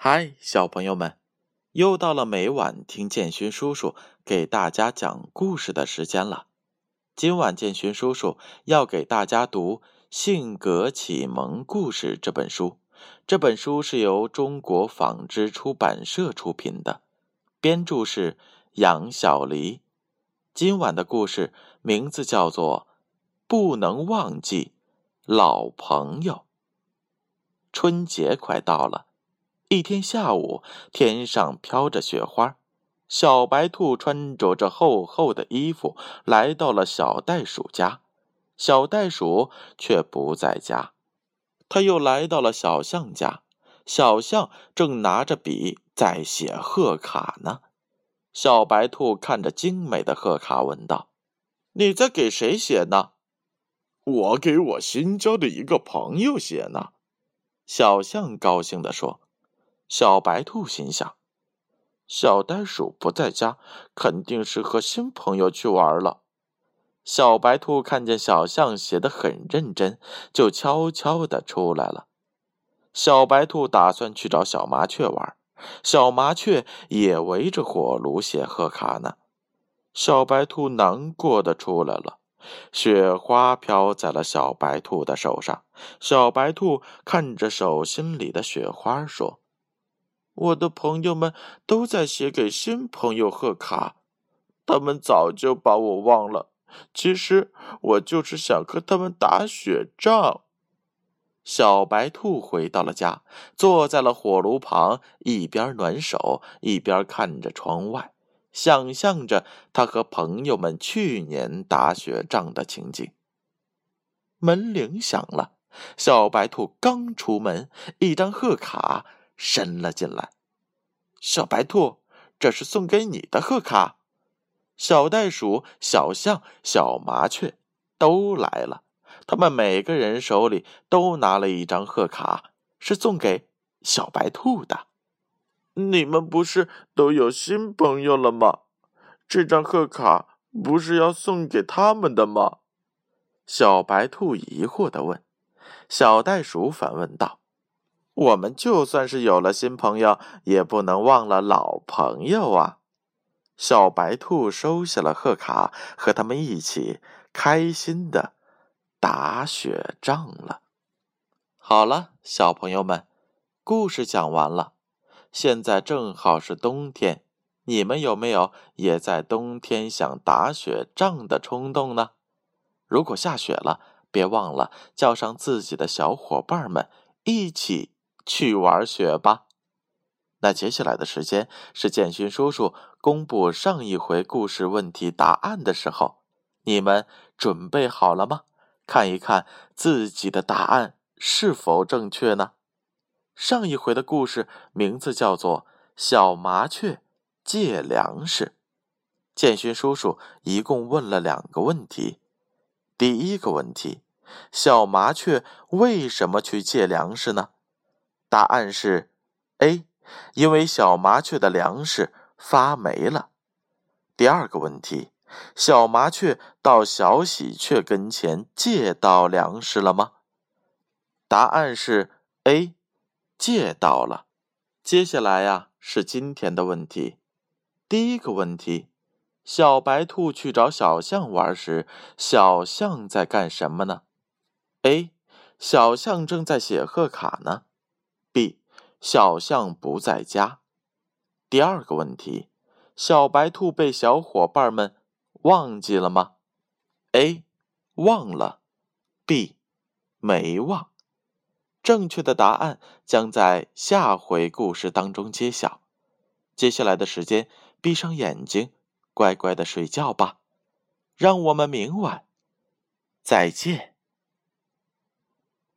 嗨，小朋友们，又到了每晚听建勋叔叔给大家讲故事的时间了。今晚建勋叔叔要给大家读《性格启蒙故事》这本书。这本书是由中国纺织出版社出品的，编著是杨小黎。今晚的故事名字叫做《不能忘记老朋友》。春节快到了。一天下午，天上飘着雪花，小白兔穿着着厚厚的衣服来到了小袋鼠家，小袋鼠却不在家。他又来到了小象家，小象正拿着笔在写贺卡呢。小白兔看着精美的贺卡，问道：“你在给谁写呢？”“我给我新交的一个朋友写呢。”小象高兴地说。小白兔心想：“小袋鼠不在家，肯定是和新朋友去玩了。”小白兔看见小象写的很认真，就悄悄的出来了。小白兔打算去找小麻雀玩，小麻雀也围着火炉写贺卡呢。小白兔难过的出来了，雪花飘在了小白兔的手上。小白兔看着手心里的雪花说。我的朋友们都在写给新朋友贺卡，他们早就把我忘了。其实我就是想和他们打雪仗。小白兔回到了家，坐在了火炉旁，一边暖手，一边看着窗外，想象着他和朋友们去年打雪仗的情景。门铃响了，小白兔刚出门，一张贺卡。伸了进来，小白兔，这是送给你的贺卡。小袋鼠、小象、小麻雀都来了，他们每个人手里都拿了一张贺卡，是送给小白兔的。你们不是都有新朋友了吗？这张贺卡不是要送给他们的吗？小白兔疑惑的问。小袋鼠反问道。我们就算是有了新朋友，也不能忘了老朋友啊！小白兔收下了贺卡，和他们一起开心的打雪仗了。好了，小朋友们，故事讲完了。现在正好是冬天，你们有没有也在冬天想打雪仗的冲动呢？如果下雪了，别忘了叫上自己的小伙伴们一起。去玩雪吧。那接下来的时间是建勋叔叔公布上一回故事问题答案的时候，你们准备好了吗？看一看自己的答案是否正确呢？上一回的故事名字叫做《小麻雀借粮食》。建勋叔叔一共问了两个问题。第一个问题：小麻雀为什么去借粮食呢？答案是：A，因为小麻雀的粮食发霉了。第二个问题，小麻雀到小喜鹊跟前借到粮食了吗？答案是 A，借到了。接下来呀是今天的问题。第一个问题，小白兔去找小象玩时，小象在干什么呢？A，小象正在写贺卡呢。小象不在家。第二个问题，小白兔被小伙伴们忘记了吗？A，忘了。B，没忘。正确的答案将在下回故事当中揭晓。接下来的时间，闭上眼睛，乖乖的睡觉吧。让我们明晚再见。